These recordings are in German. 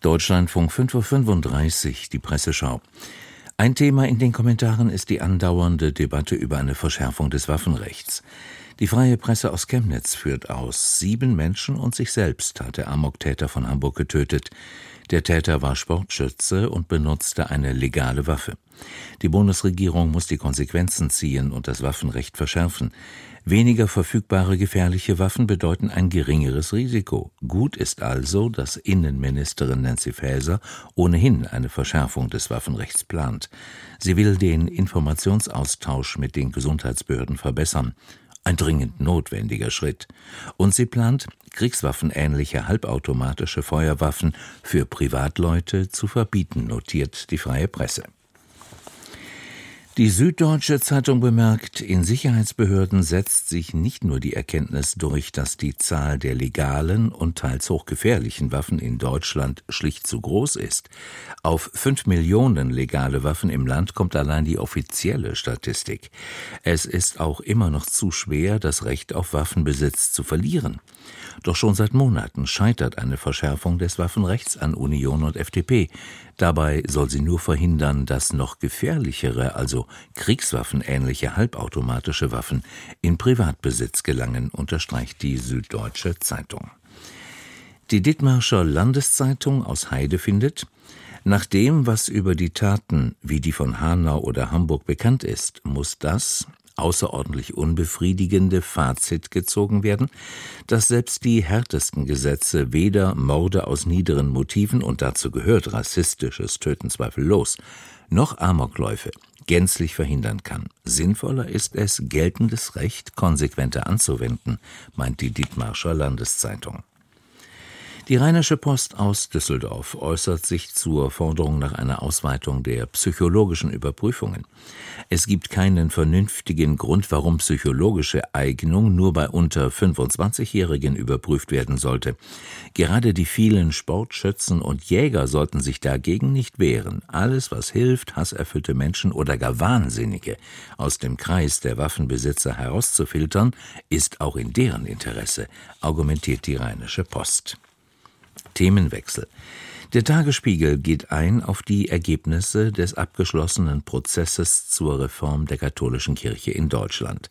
Deutschlandfunk 5.35 Uhr, die Presseschau. Ein Thema in den Kommentaren ist die andauernde Debatte über eine Verschärfung des Waffenrechts. Die freie Presse aus Chemnitz führt aus, sieben Menschen und sich selbst hat der Amoktäter von Hamburg getötet. Der Täter war Sportschütze und benutzte eine legale Waffe. Die Bundesregierung muss die Konsequenzen ziehen und das Waffenrecht verschärfen. Weniger verfügbare gefährliche Waffen bedeuten ein geringeres Risiko. Gut ist also, dass Innenministerin Nancy Faeser ohnehin eine Verschärfung des Waffenrechts plant. Sie will den Informationsaustausch mit den Gesundheitsbehörden verbessern. Ein dringend notwendiger Schritt. Und sie plant, kriegswaffenähnliche halbautomatische Feuerwaffen für Privatleute zu verbieten, notiert die freie Presse. Die Süddeutsche Zeitung bemerkt, in Sicherheitsbehörden setzt sich nicht nur die Erkenntnis durch, dass die Zahl der legalen und teils hochgefährlichen Waffen in Deutschland schlicht zu groß ist. Auf fünf Millionen legale Waffen im Land kommt allein die offizielle Statistik. Es ist auch immer noch zu schwer, das Recht auf Waffenbesitz zu verlieren. Doch schon seit Monaten scheitert eine Verschärfung des Waffenrechts an Union und FDP. Dabei soll sie nur verhindern, dass noch gefährlichere, also kriegswaffenähnliche halbautomatische Waffen in Privatbesitz gelangen, unterstreicht die Süddeutsche Zeitung. Die Dithmarscher Landeszeitung aus Heide findet, nach dem, was über die Taten wie die von Hanau oder Hamburg bekannt ist, muss das, außerordentlich unbefriedigende Fazit gezogen werden, dass selbst die härtesten Gesetze weder Morde aus niederen Motiven und dazu gehört rassistisches Töten zweifellos, noch Amokläufe gänzlich verhindern kann. Sinnvoller ist es, geltendes Recht konsequenter anzuwenden, meint die Dietmarscher Landeszeitung. Die Rheinische Post aus Düsseldorf äußert sich zur Forderung nach einer Ausweitung der psychologischen Überprüfungen. Es gibt keinen vernünftigen Grund, warum psychologische Eignung nur bei unter 25-Jährigen überprüft werden sollte. Gerade die vielen Sportschützen und Jäger sollten sich dagegen nicht wehren. Alles, was hilft, hasserfüllte Menschen oder gar Wahnsinnige aus dem Kreis der Waffenbesitzer herauszufiltern, ist auch in deren Interesse, argumentiert die Rheinische Post. Themenwechsel. Der Tagesspiegel geht ein auf die Ergebnisse des abgeschlossenen Prozesses zur Reform der katholischen Kirche in Deutschland.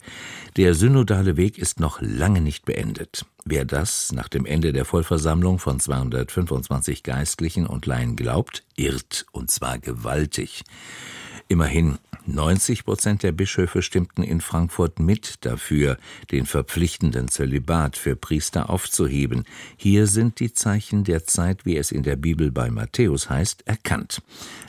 Der synodale Weg ist noch lange nicht beendet. Wer das nach dem Ende der Vollversammlung von 225 Geistlichen und Laien glaubt, irrt, und zwar gewaltig. Immerhin 90 Prozent der Bischöfe stimmten in Frankfurt mit dafür, den verpflichtenden Zölibat für Priester aufzuheben. Hier sind die Zeichen der Zeit, wie es in der Bibel bei Matthäus heißt, erkannt.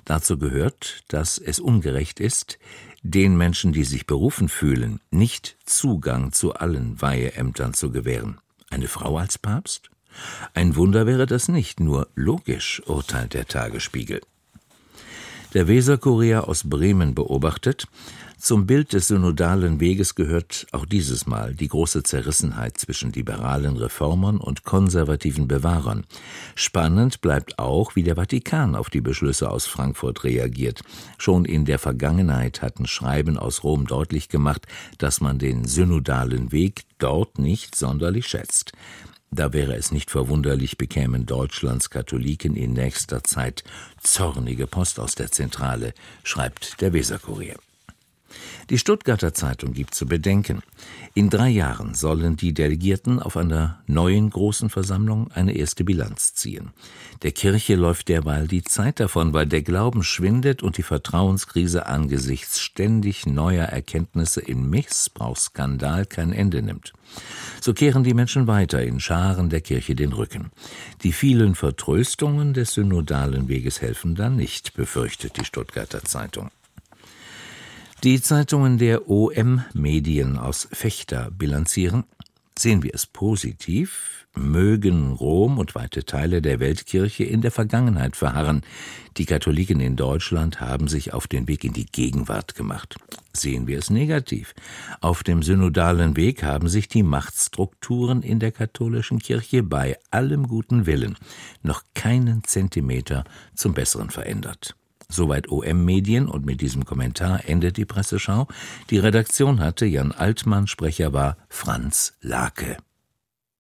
Dazu gehört, dass es ungerecht ist, den Menschen, die sich berufen fühlen, nicht Zugang zu allen Weiheämtern zu gewähren. Eine Frau als Papst? Ein Wunder wäre das nicht, nur logisch, urteilt der Tagesspiegel. Der Weserkurier aus Bremen beobachtet, zum Bild des synodalen Weges gehört auch dieses Mal die große Zerrissenheit zwischen liberalen Reformern und konservativen Bewahrern. Spannend bleibt auch, wie der Vatikan auf die Beschlüsse aus Frankfurt reagiert. Schon in der Vergangenheit hatten Schreiben aus Rom deutlich gemacht, dass man den synodalen Weg dort nicht sonderlich schätzt. Da wäre es nicht verwunderlich, bekämen Deutschlands Katholiken in nächster Zeit zornige Post aus der Zentrale, schreibt der Weserkurier. Die Stuttgarter Zeitung gibt zu bedenken, in drei Jahren sollen die Delegierten auf einer neuen großen Versammlung eine erste Bilanz ziehen. Der Kirche läuft derweil die Zeit davon, weil der Glauben schwindet und die Vertrauenskrise angesichts ständig neuer Erkenntnisse im Missbrauchsskandal kein Ende nimmt. So kehren die Menschen weiter in Scharen der Kirche den Rücken. Die vielen Vertröstungen des synodalen Weges helfen dann nicht, befürchtet die Stuttgarter Zeitung. Die Zeitungen der OM Medien aus Fechter bilanzieren, sehen wir es positiv, mögen Rom und weite Teile der Weltkirche in der Vergangenheit verharren. Die Katholiken in Deutschland haben sich auf den Weg in die Gegenwart gemacht. Sehen wir es negativ. Auf dem synodalen Weg haben sich die Machtstrukturen in der katholischen Kirche bei allem guten Willen noch keinen Zentimeter zum Besseren verändert. Soweit OM Medien und mit diesem Kommentar endet die Presseschau. Die Redaktion hatte Jan Altmann, Sprecher war Franz Lake.